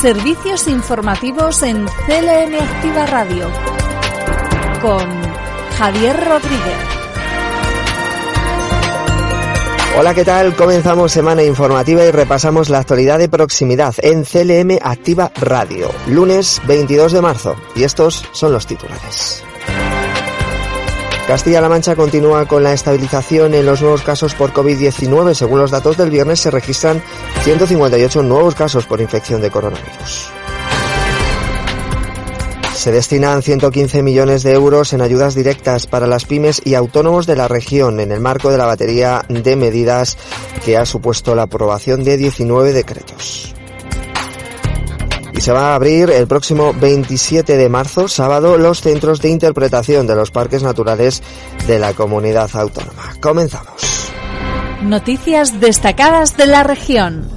Servicios informativos en CLM Activa Radio con Javier Rodríguez. Hola, ¿qué tal? Comenzamos semana informativa y repasamos la actualidad de proximidad en CLM Activa Radio, lunes 22 de marzo. Y estos son los titulares. Castilla-La Mancha continúa con la estabilización en los nuevos casos por COVID-19. Según los datos del viernes, se registran 158 nuevos casos por infección de coronavirus. Se destinan 115 millones de euros en ayudas directas para las pymes y autónomos de la región en el marco de la batería de medidas que ha supuesto la aprobación de 19 decretos se va a abrir el próximo 27 de marzo, sábado, los centros de interpretación de los parques naturales de la comunidad autónoma. Comenzamos. Noticias destacadas de la región.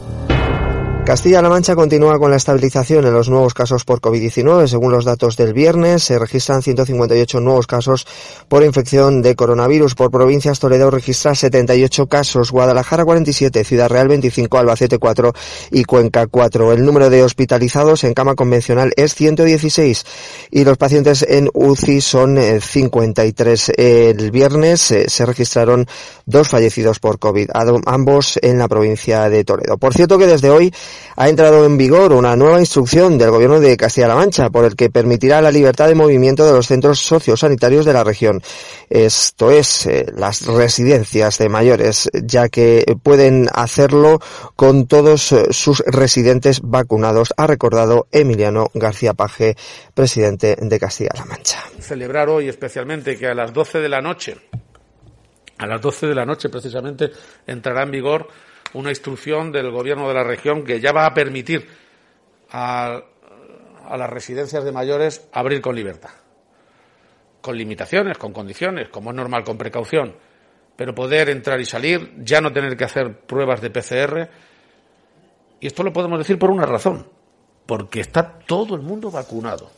Castilla-La Mancha continúa con la estabilización en los nuevos casos por COVID-19. Según los datos del viernes, se registran 158 nuevos casos por infección de coronavirus. Por provincias, Toledo registra 78 casos, Guadalajara 47, Ciudad Real 25, Albacete 4 y Cuenca 4. El número de hospitalizados en cama convencional es 116 y los pacientes en UCI son 53. Eh, El viernes eh, se registraron dos fallecidos por COVID, ambos en la provincia de Toledo. Por cierto que desde hoy ha entrado en vigor una nueva instrucción del Gobierno de Castilla-La Mancha por el que permitirá la libertad de movimiento de los centros sociosanitarios de la región. Esto es, eh, las residencias de mayores, ya que pueden hacerlo con todos eh, sus residentes vacunados, ha recordado Emiliano García Paje, presidente de Castilla-La Mancha. Celebrar hoy especialmente que a las 12 de la noche, a las 12 de la noche precisamente, entrará en vigor una instrucción del gobierno de la región que ya va a permitir a, a, las residencias de mayores abrir con libertad. Con limitaciones, con condiciones, como es normal, con precaución. Pero poder entrar y salir, ya no tener que hacer pruebas de PCR. Y esto lo podemos decir por una razón. Porque está todo el mundo vacunado.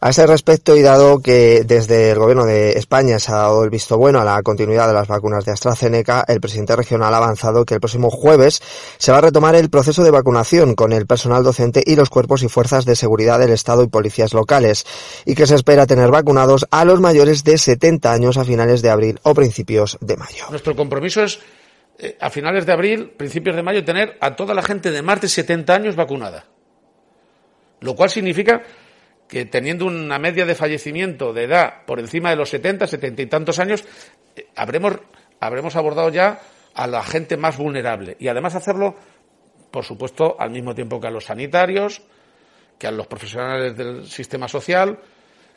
A ese respecto, y dado que desde el Gobierno de España se ha dado el visto bueno a la continuidad de las vacunas de AstraZeneca, el presidente regional ha avanzado que el próximo jueves se va a retomar el proceso de vacunación con el personal docente y los cuerpos y fuerzas de seguridad del Estado y policías locales, y que se espera tener vacunados a los mayores de 70 años a finales de abril o principios de mayo. Nuestro compromiso es eh, a finales de abril, principios de mayo, tener a toda la gente de más de 70 años vacunada. Lo cual significa que teniendo una media de fallecimiento de edad por encima de los 70, 70 y tantos años, eh, habremos, habremos abordado ya a la gente más vulnerable. Y además hacerlo, por supuesto, al mismo tiempo que a los sanitarios, que a los profesionales del sistema social,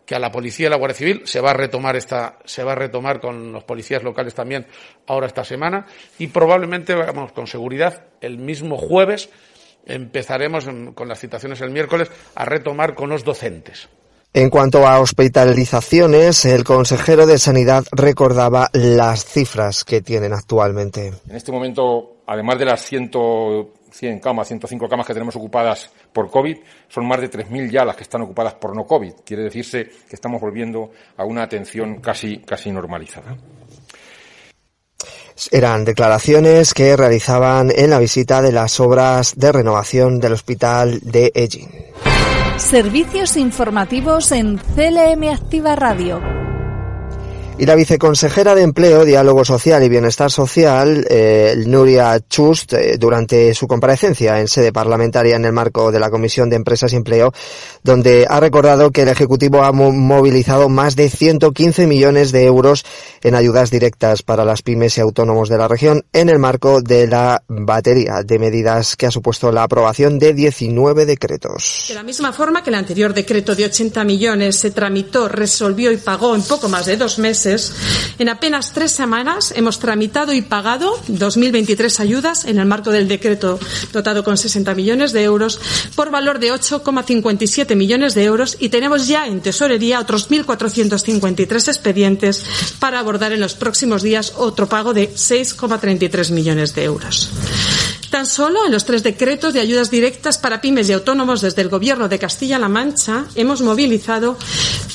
que a la policía y la Guardia Civil se va a retomar esta, se va a retomar con los policías locales también ahora esta semana y probablemente, vamos, con seguridad, el mismo jueves empezaremos con las citaciones el miércoles a retomar con los docentes. En cuanto a hospitalizaciones, el consejero de Sanidad recordaba las cifras que tienen actualmente. En este momento, además de las 100, 100 camas, 105 camas que tenemos ocupadas por COVID, son más de 3.000 ya las que están ocupadas por no COVID. Quiere decirse que estamos volviendo a una atención casi, casi normalizada. Eran declaraciones que realizaban en la visita de las obras de renovación del hospital de Egin. Servicios informativos en CLM Activa Radio. Y la viceconsejera de Empleo, Diálogo Social y Bienestar Social, eh, Nuria Chust, eh, durante su comparecencia en sede parlamentaria en el marco de la Comisión de Empresas y Empleo, donde ha recordado que el Ejecutivo ha movilizado más de 115 millones de euros en ayudas directas para las pymes y autónomos de la región en el marco de la batería de medidas que ha supuesto la aprobación de 19 decretos. De la misma forma que el anterior decreto de 80 millones se tramitó, resolvió y pagó en poco más de dos meses, en apenas tres semanas hemos tramitado y pagado 2.023 ayudas en el marco del decreto dotado con 60 millones de euros por valor de 8,57 millones de euros y tenemos ya en tesorería otros 1.453 expedientes para abordar en los próximos días otro pago de 6,33 millones de euros. Tan solo en los tres decretos de ayudas directas para pymes y autónomos desde el Gobierno de Castilla-La Mancha hemos movilizado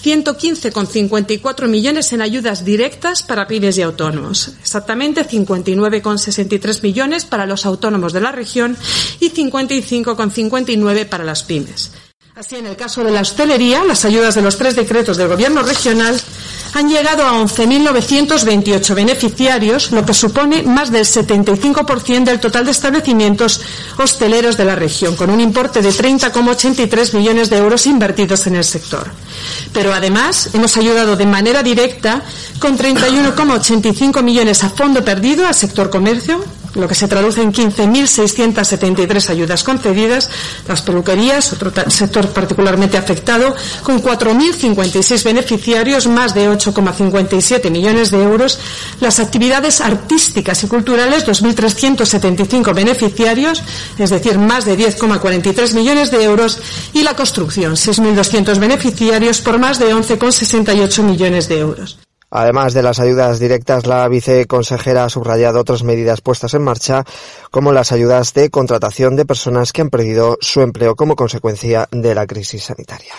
115,54 millones en ayudas directas para pymes y autónomos. Exactamente 59,63 millones para los autónomos de la región y 55,59 para las pymes. Así, en el caso de la hostelería, las ayudas de los tres decretos del Gobierno regional han llegado a 11.928 beneficiarios, lo que supone más del 75% del total de establecimientos hosteleros de la región, con un importe de 30,83 millones de euros invertidos en el sector. Pero además hemos ayudado de manera directa con 31,85 millones a fondo perdido al sector comercio, lo que se traduce en 15.673 ayudas concedidas, las peluquerías, otro sector particularmente afectado, con 4.056 beneficiarios, más de 8,57 millones de euros, las actividades artísticas y culturales, 2.375 beneficiarios, es decir, más de 10,43 millones de euros, y la construcción, 6.200 beneficiarios por más de 11,68 millones de euros. Además de las ayudas directas, la viceconsejera ha subrayado otras medidas puestas en marcha, como las ayudas de contratación de personas que han perdido su empleo como consecuencia de la crisis sanitaria.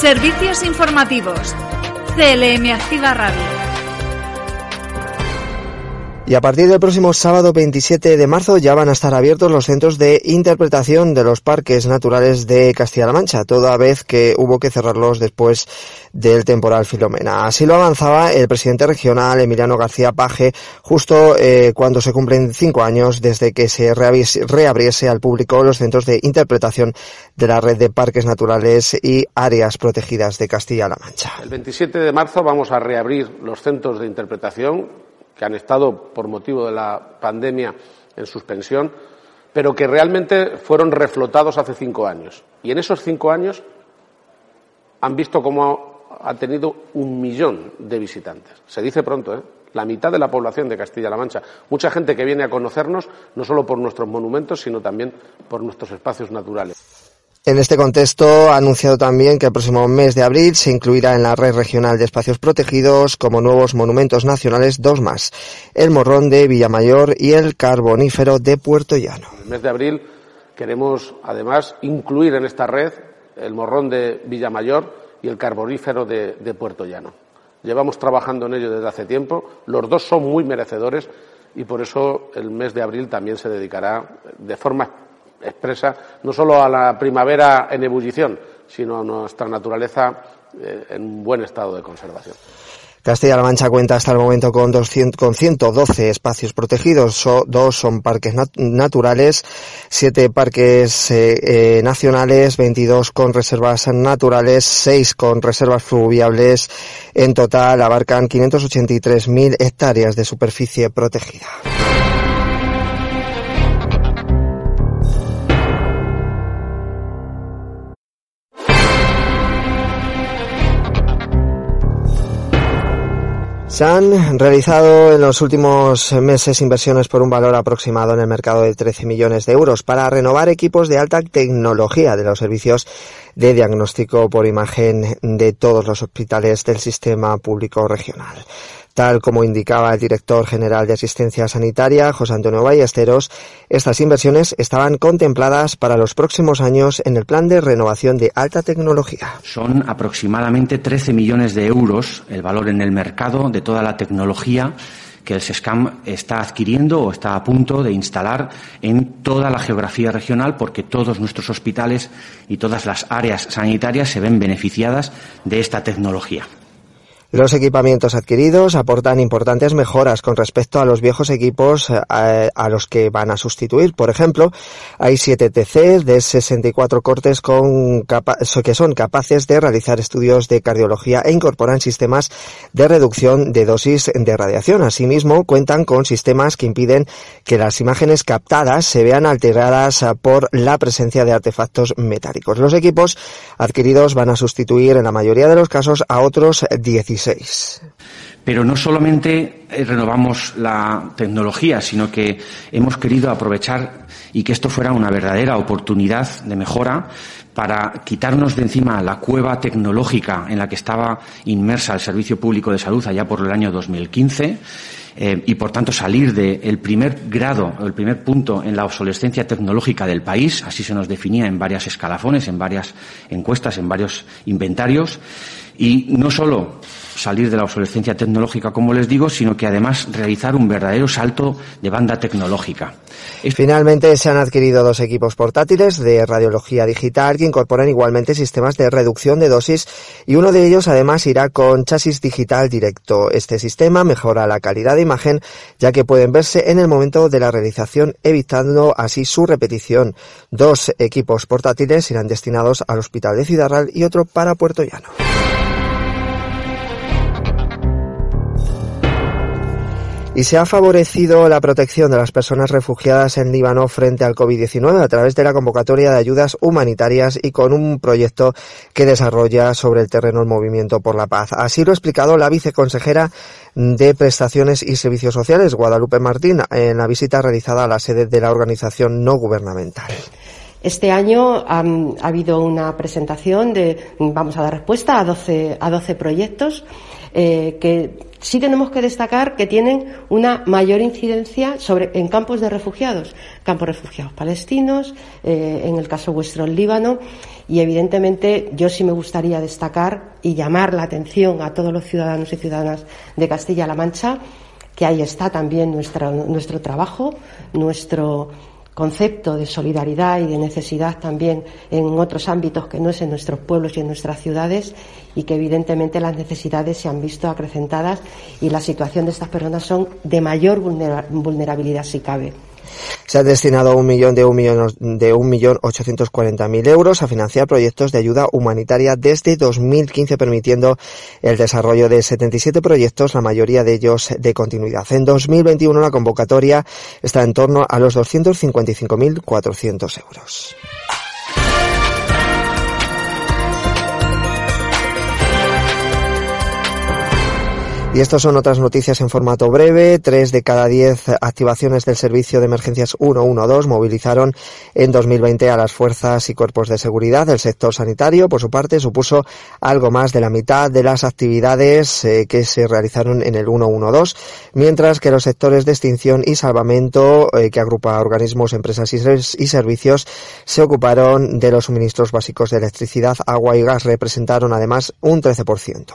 Servicios informativos. CLM Activa Radio. Y a partir del próximo sábado 27 de marzo ya van a estar abiertos los centros de interpretación de los parques naturales de Castilla-La Mancha, toda vez que hubo que cerrarlos después del temporal Filomena. Así lo avanzaba el presidente regional Emiliano García Paje justo eh, cuando se cumplen cinco años desde que se reabriese al público los centros de interpretación de la red de parques naturales y áreas protegidas de Castilla-La Mancha. El 27 de marzo vamos a reabrir los centros de interpretación que han estado por motivo de la pandemia en suspensión, pero que realmente fueron reflotados hace cinco años. Y en esos cinco años han visto cómo ha tenido un millón de visitantes. Se dice pronto, ¿eh? La mitad de la población de Castilla-La Mancha. Mucha gente que viene a conocernos, no solo por nuestros monumentos, sino también por nuestros espacios naturales. En este contexto ha anunciado también que el próximo mes de abril se incluirá en la red regional de espacios protegidos como nuevos monumentos nacionales dos más, el Morrón de Villamayor y el Carbonífero de Puerto Llano. En el mes de abril queremos además incluir en esta red el Morrón de Villamayor y el Carbonífero de, de Puerto Llano. Llevamos trabajando en ello desde hace tiempo, los dos son muy merecedores y por eso el mes de abril también se dedicará de forma expresa no solo a la primavera en ebullición, sino a nuestra naturaleza eh, en un buen estado de conservación. Castilla-La Mancha cuenta hasta el momento con, 200, con 112 espacios protegidos, dos son parques naturales, siete parques eh, eh, nacionales, 22 con reservas naturales, seis con reservas fluviables. En total abarcan 583.000 hectáreas de superficie protegida. Se han realizado en los últimos meses inversiones por un valor aproximado en el mercado de 13 millones de euros para renovar equipos de alta tecnología de los servicios de diagnóstico por imagen de todos los hospitales del sistema público regional. Tal como indicaba el director general de Asistencia Sanitaria, José Antonio Ballesteros, estas inversiones estaban contempladas para los próximos años en el plan de renovación de alta tecnología. Son aproximadamente 13 millones de euros el valor en el mercado de toda la tecnología que el SESCAM está adquiriendo o está a punto de instalar en toda la geografía regional porque todos nuestros hospitales y todas las áreas sanitarias se ven beneficiadas de esta tecnología. Los equipamientos adquiridos aportan importantes mejoras con respecto a los viejos equipos eh, a, los que van a sustituir. Por ejemplo, hay 7 TC de 64 cortes con que son capaces de realizar estudios de cardiología e incorporan sistemas de reducción de dosis de radiación. Asimismo, cuentan con sistemas que impiden que las imágenes captadas se vean alteradas por la presencia de artefactos metálicos. Los equipos adquiridos van a sustituir en la mayoría de los casos a otros 16 Pero no solamente eh, renovamos la tecnología, sino que hemos querido aprovechar y que esto fuera una verdadera oportunidad de mejora para quitarnos de encima la cueva tecnológica en la que estaba inmersa el Servicio Público de Salud allá por el año 2015 eh, y, por tanto, salir del primer grado, el primer punto en la obsolescencia tecnológica del país, así se nos definía en varias escalafones, en varias encuestas, en varios inventarios, y no solo salir de la obsolescencia tecnológica, como les digo, sino que además realizar un verdadero salto de banda tecnológica. Finalmente se han adquirido dos equipos portátiles de radiología digital que incorporan igualmente sistemas de reducción de dosis y uno de ellos además irá con chasis digital directo. Este sistema mejora la calidad de imagen ya que pueden verse en el momento de la realización evitando así su repetición. Dos equipos portátiles irán destinados al Hospital de Ciudad Real y otro para Puerto Llano. Y se ha favorecido la protección de las personas refugiadas en Líbano frente al COVID-19 a través de la convocatoria de ayudas humanitarias y con un proyecto que desarrolla sobre el terreno el Movimiento por la Paz. Así lo ha explicado la viceconsejera de Prestaciones y Servicios Sociales, Guadalupe Martín, en la visita realizada a la sede de la organización no gubernamental. Este año ha habido una presentación de, vamos a dar respuesta a 12, a 12 proyectos eh, que sí tenemos que destacar que tienen una mayor incidencia sobre, en campos de refugiados, campos refugiados palestinos, eh, en el caso vuestro el Líbano, y evidentemente yo sí me gustaría destacar y llamar la atención a todos los ciudadanos y ciudadanas de Castilla-La Mancha que ahí está también nuestro, nuestro trabajo, nuestro concepto de solidaridad y de necesidad también en otros ámbitos que no es en nuestros pueblos y en nuestras ciudades y que evidentemente las necesidades se han visto acrecentadas y la situación de estas personas son de mayor vulnerabilidad si cabe. Se ha destinado un millón de un millón de un millón ochocientos cuarenta mil euros a financiar proyectos de ayuda humanitaria desde 2015, permitiendo el desarrollo de 77 proyectos, la mayoría de ellos de continuidad. En 2021 la convocatoria está en torno a los 255.400 euros. Y estas son otras noticias en formato breve. Tres de cada diez activaciones del servicio de emergencias 112 movilizaron en 2020 a las fuerzas y cuerpos de seguridad. El sector sanitario, por su parte, supuso algo más de la mitad de las actividades eh, que se realizaron en el 112, mientras que los sectores de extinción y salvamento, eh, que agrupa organismos, empresas y servicios, se ocuparon de los suministros básicos de electricidad, agua y gas, representaron además un 13%.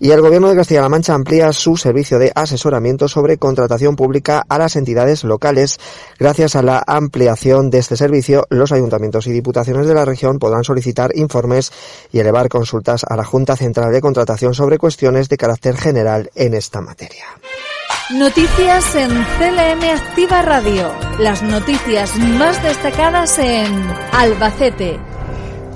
Y el gobierno de Castilla-La Mancha amplía su servicio de asesoramiento sobre contratación pública a las entidades locales. Gracias a la ampliación de este servicio, los ayuntamientos y diputaciones de la región podrán solicitar informes y elevar consultas a la Junta Central de Contratación sobre cuestiones de carácter general en esta materia. Noticias en CLM Activa Radio. Las noticias más destacadas en Albacete.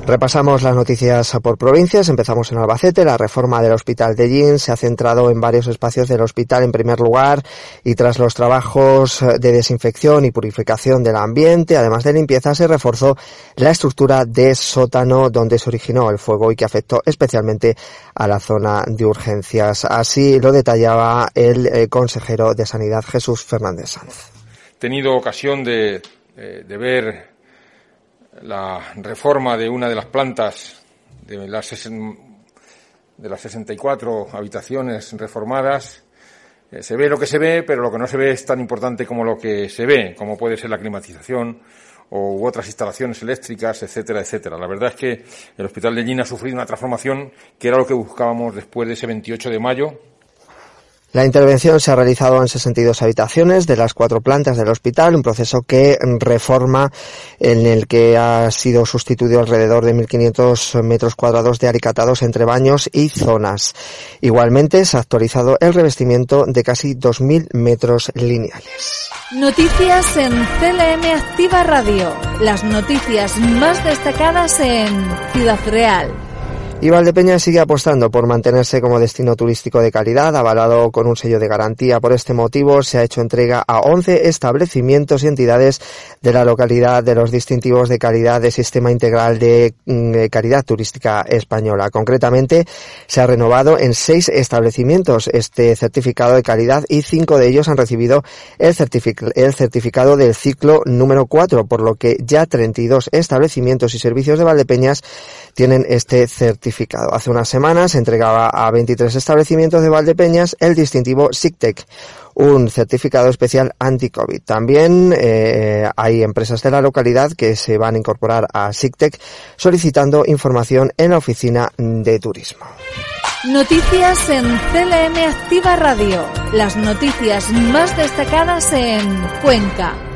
Repasamos las noticias por provincias. Empezamos en Albacete. La reforma del Hospital de Gin se ha centrado en varios espacios del hospital en primer lugar y tras los trabajos de desinfección y purificación del ambiente, además de limpieza, se reforzó la estructura de sótano donde se originó el fuego y que afectó especialmente a la zona de urgencias. Así lo detallaba el eh, consejero de Sanidad Jesús Fernández Sanz. Tenido ocasión de, eh, de ver la reforma de una de las plantas de las, de las 64 habitaciones reformadas. Eh, se ve lo que se ve, pero lo que no se ve es tan importante como lo que se ve, como puede ser la climatización o u otras instalaciones eléctricas, etcétera, etcétera. La verdad es que el Hospital de Gina ha sufrido una transformación que era lo que buscábamos después de ese 28 de mayo, la intervención se ha realizado en 62 habitaciones de las cuatro plantas del hospital, un proceso que reforma en el que ha sido sustituido alrededor de 1.500 metros cuadrados de alicatados entre baños y zonas. Igualmente se ha actualizado el revestimiento de casi 2.000 metros lineales. Noticias en CLM Activa Radio. Las noticias más destacadas en Ciudad Real. Y Valdepeñas sigue apostando por mantenerse como destino turístico de calidad, avalado con un sello de garantía. Por este motivo se ha hecho entrega a 11 establecimientos y entidades de la localidad de los distintivos de calidad del Sistema Integral de mm, Calidad Turística Española. Concretamente, se ha renovado en seis establecimientos este certificado de calidad y cinco de ellos han recibido el, el certificado del ciclo número 4, por lo que ya 32 establecimientos y servicios de Valdepeñas tienen este certificado. Hace unas semanas se entregaba a 23 establecimientos de Valdepeñas el distintivo SICTEC, un certificado especial anti-COVID. También eh, hay empresas de la localidad que se van a incorporar a SICTEC solicitando información en la oficina de turismo. Noticias en CLM Activa Radio. Las noticias más destacadas en Cuenca.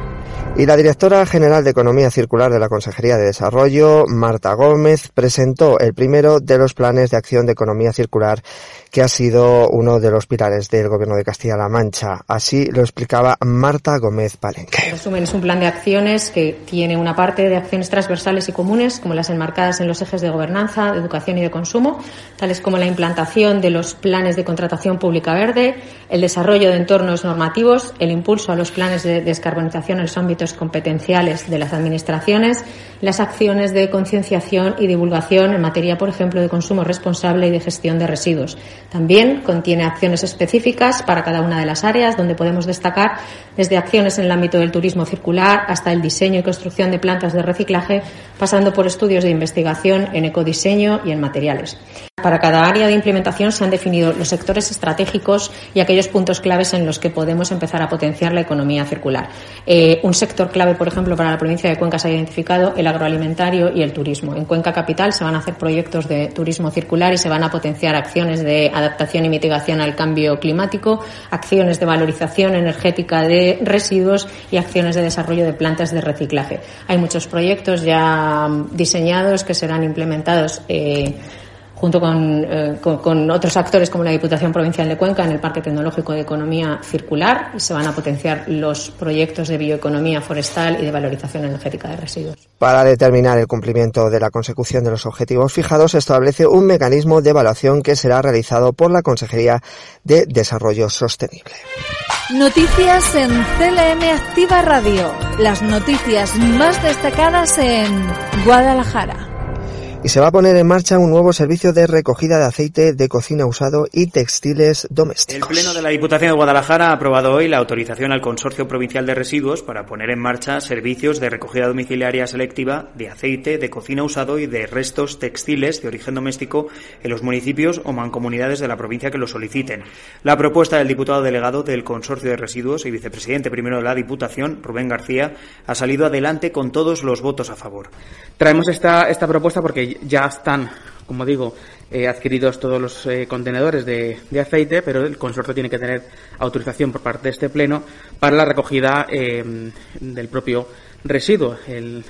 Y la directora general de Economía Circular de la Consejería de Desarrollo, Marta Gómez, presentó el primero de los planes de acción de economía circular que ha sido uno de los pilares del Gobierno de Castilla-La Mancha. Así lo explicaba Marta Gómez Palenque. En resumen, es un plan de acciones que tiene una parte de acciones transversales y comunes, como las enmarcadas en los ejes de gobernanza, de educación y de consumo, tales como la implantación de los planes de contratación pública verde, el desarrollo de entornos normativos, el impulso a los planes de descarbonización en los ámbitos competenciales de las administraciones, las acciones de concienciación y divulgación en materia, por ejemplo, de consumo responsable y de gestión de residuos. También contiene acciones específicas para cada una de las áreas, donde podemos destacar desde acciones en el ámbito del turismo circular hasta el diseño y construcción de plantas de reciclaje, pasando por estudios de investigación en ecodiseño y en materiales. Para cada área de implementación se han definido los sectores estratégicos y aquellos puntos claves en los que podemos empezar a potenciar la economía circular. Eh, un sector clave, por ejemplo, para la provincia de Cuenca se ha identificado el agroalimentario y el turismo. En Cuenca Capital se van a hacer proyectos de turismo circular y se van a potenciar acciones de adaptación y mitigación al cambio climático, acciones de valorización energética de residuos y acciones de desarrollo de plantas de reciclaje. Hay muchos proyectos ya diseñados que serán implementados. Eh, junto eh, con, con, otros actores como la Diputación Provincial de Cuenca en el Parque Tecnológico de Economía Circular y se van a potenciar los proyectos de bioeconomía forestal y de valorización energética de residuos. Para determinar el cumplimiento de la consecución de los objetivos fijados, se establece un mecanismo de evaluación que será realizado por la Consejería de Desarrollo Sostenible. Noticias en CLM Activa Radio. Las noticias más destacadas en Guadalajara y se va a poner en marcha un nuevo servicio de recogida de aceite de cocina usado y textiles domésticos. El Pleno de la Diputación de Guadalajara ha aprobado hoy la autorización al Consorcio Provincial de Residuos para poner en marcha servicios de recogida domiciliaria selectiva de aceite de cocina usado y de restos textiles de origen doméstico en los municipios o mancomunidades de la provincia que lo soliciten. La propuesta del diputado delegado del Consorcio de Residuos y vicepresidente primero de la Diputación, Rubén García, ha salido adelante con todos los votos a favor. Traemos esta, esta propuesta porque ya están, como digo, eh, adquiridos todos los eh, contenedores de, aceite, pero el consorcio tiene que tener autorización por parte de este pleno para la recogida em, del propio residuo. El,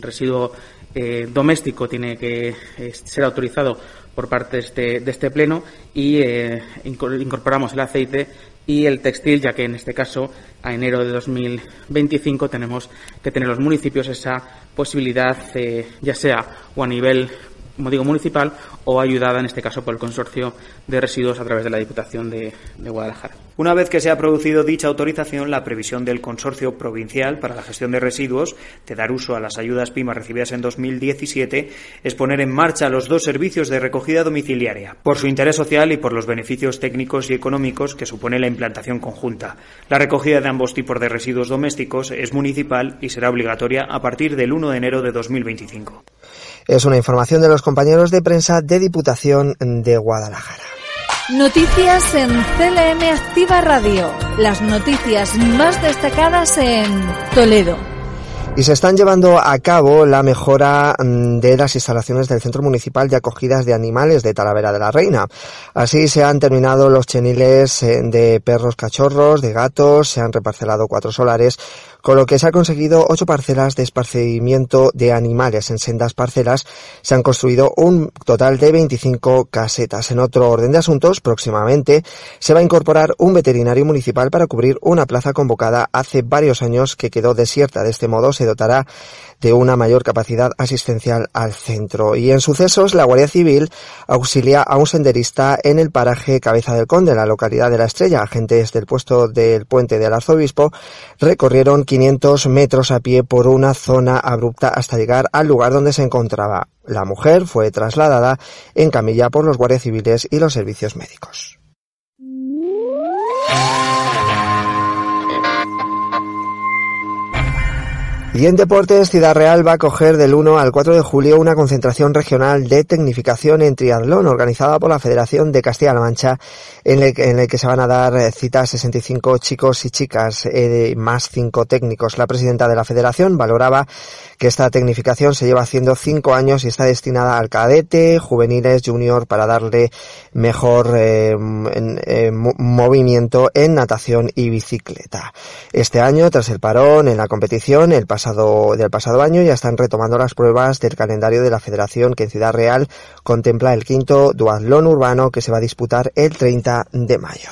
residuo eh, doméstico tiene que ser autorizado por parte de este, de este pleno y incorporamos el aceite y el textil, ya que en este caso, a enero de 2025, tenemos que tener los municipios esa posibilidad, eh, ya sea o a nivel como digo, municipal o ayudada en este caso por el consorcio de residuos a través de la Diputación de, Guadalajara. Una vez que se ha producido dicha autorización, la previsión del consorcio provincial para la gestión de residuos de dar uso a las ayudas PIMA recibidas en 2017 es poner en marcha los dos servicios de recogida domiciliaria, por su interés social y por los beneficios técnicos y económicos que supone la implantación conjunta. La recogida de ambos tipos de residuos domésticos es municipal y será obligatoria a partir del 1 de enero de 2025. Es una información de los compañeros de prensa de Diputación de Guadalajara. Noticias en CLM Activa Radio. Las noticias más destacadas en Toledo. Y se están llevando a cabo la mejora mm, de las instalaciones del Centro Municipal de Acogidas de Animales de Talavera de la Reina. Así se han terminado los cheniles eh, de perros cachorros, de gatos, se han reparcelado cuatro solares con lo que se ha conseguido ocho parcelas de esparcimiento de animales. En sendas parcelas se han construido un total de 25 casetas. En otro orden de asuntos, próximamente se va a incorporar un veterinario municipal para cubrir una plaza convocada hace varios años que quedó desierta. De este modo dotará de una mayor capacidad asistencial al centro. Y en sucesos, la Guardia Civil auxilia a un senderista en el paraje Cabeza del Conde, la localidad de La Estrella. Agentes del puesto del puente del arzobispo recorrieron 500 metros a pie por una zona abrupta hasta llegar al lugar donde se encontraba. La mujer fue trasladada en camilla por los guardias civiles y los servicios médicos. Y en deportes, Ciudad Real va a acoger del 1 al 4 de julio una concentración regional de tecnificación en triatlón organizada por la Federación de Castilla-La Mancha, en el, en el, que se van a dar eh, citas 65 chicos y chicas, eh, más 5 técnicos. La presidenta de la Federación valoraba que esta tecnificación se lleva haciendo 5 años y está destinada al cadete, juveniles, junior, para darle mejor eh, eh, movimiento en natación y bicicleta. Este año, tras el parón en la competición, el pasado, del pasado año ya están retomando las pruebas del calendario de la Federación que en Ciudad Real contempla el quinto duatlón urbano que se va a disputar el 30 de mayo.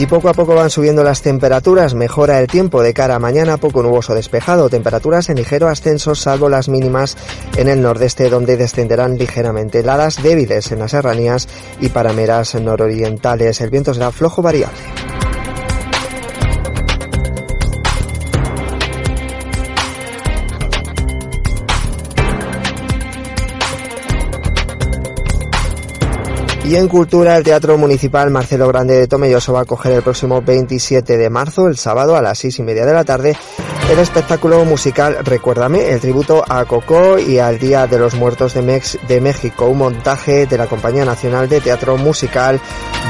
Y poco a poco van subiendo las temperaturas, mejora el tiempo de cara a mañana, poco nuboso despejado, temperaturas en ligero ascenso salvo las mínimas en el nordeste donde descenderán ligeramente heladas débiles en las serranías y parameras nororientales. El viento será flojo variable. Y en cultura, el Teatro Municipal Marcelo Grande de Tomelloso va a coger el próximo 27 de marzo, el sábado a las 6 y media de la tarde, el espectáculo musical Recuérdame, el tributo a Coco y al Día de los Muertos de, Mex de México, un montaje de la Compañía Nacional de Teatro Musical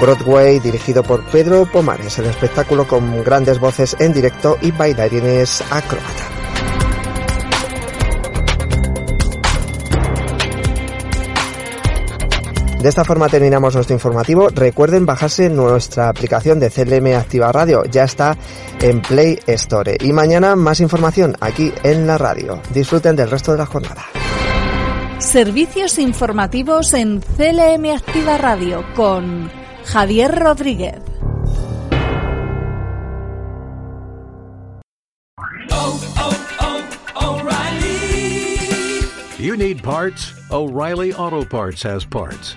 Broadway dirigido por Pedro Pomares, el espectáculo con grandes voces en directo y bailarines acróbatas. De esta forma terminamos nuestro informativo. Recuerden bajarse nuestra aplicación de CLM Activa Radio. Ya está en Play Store. Y mañana más información aquí en la radio. Disfruten del resto de la jornada. Servicios informativos en CLM Activa Radio con Javier Rodríguez. You need parts? O'Reilly Auto Parts has parts.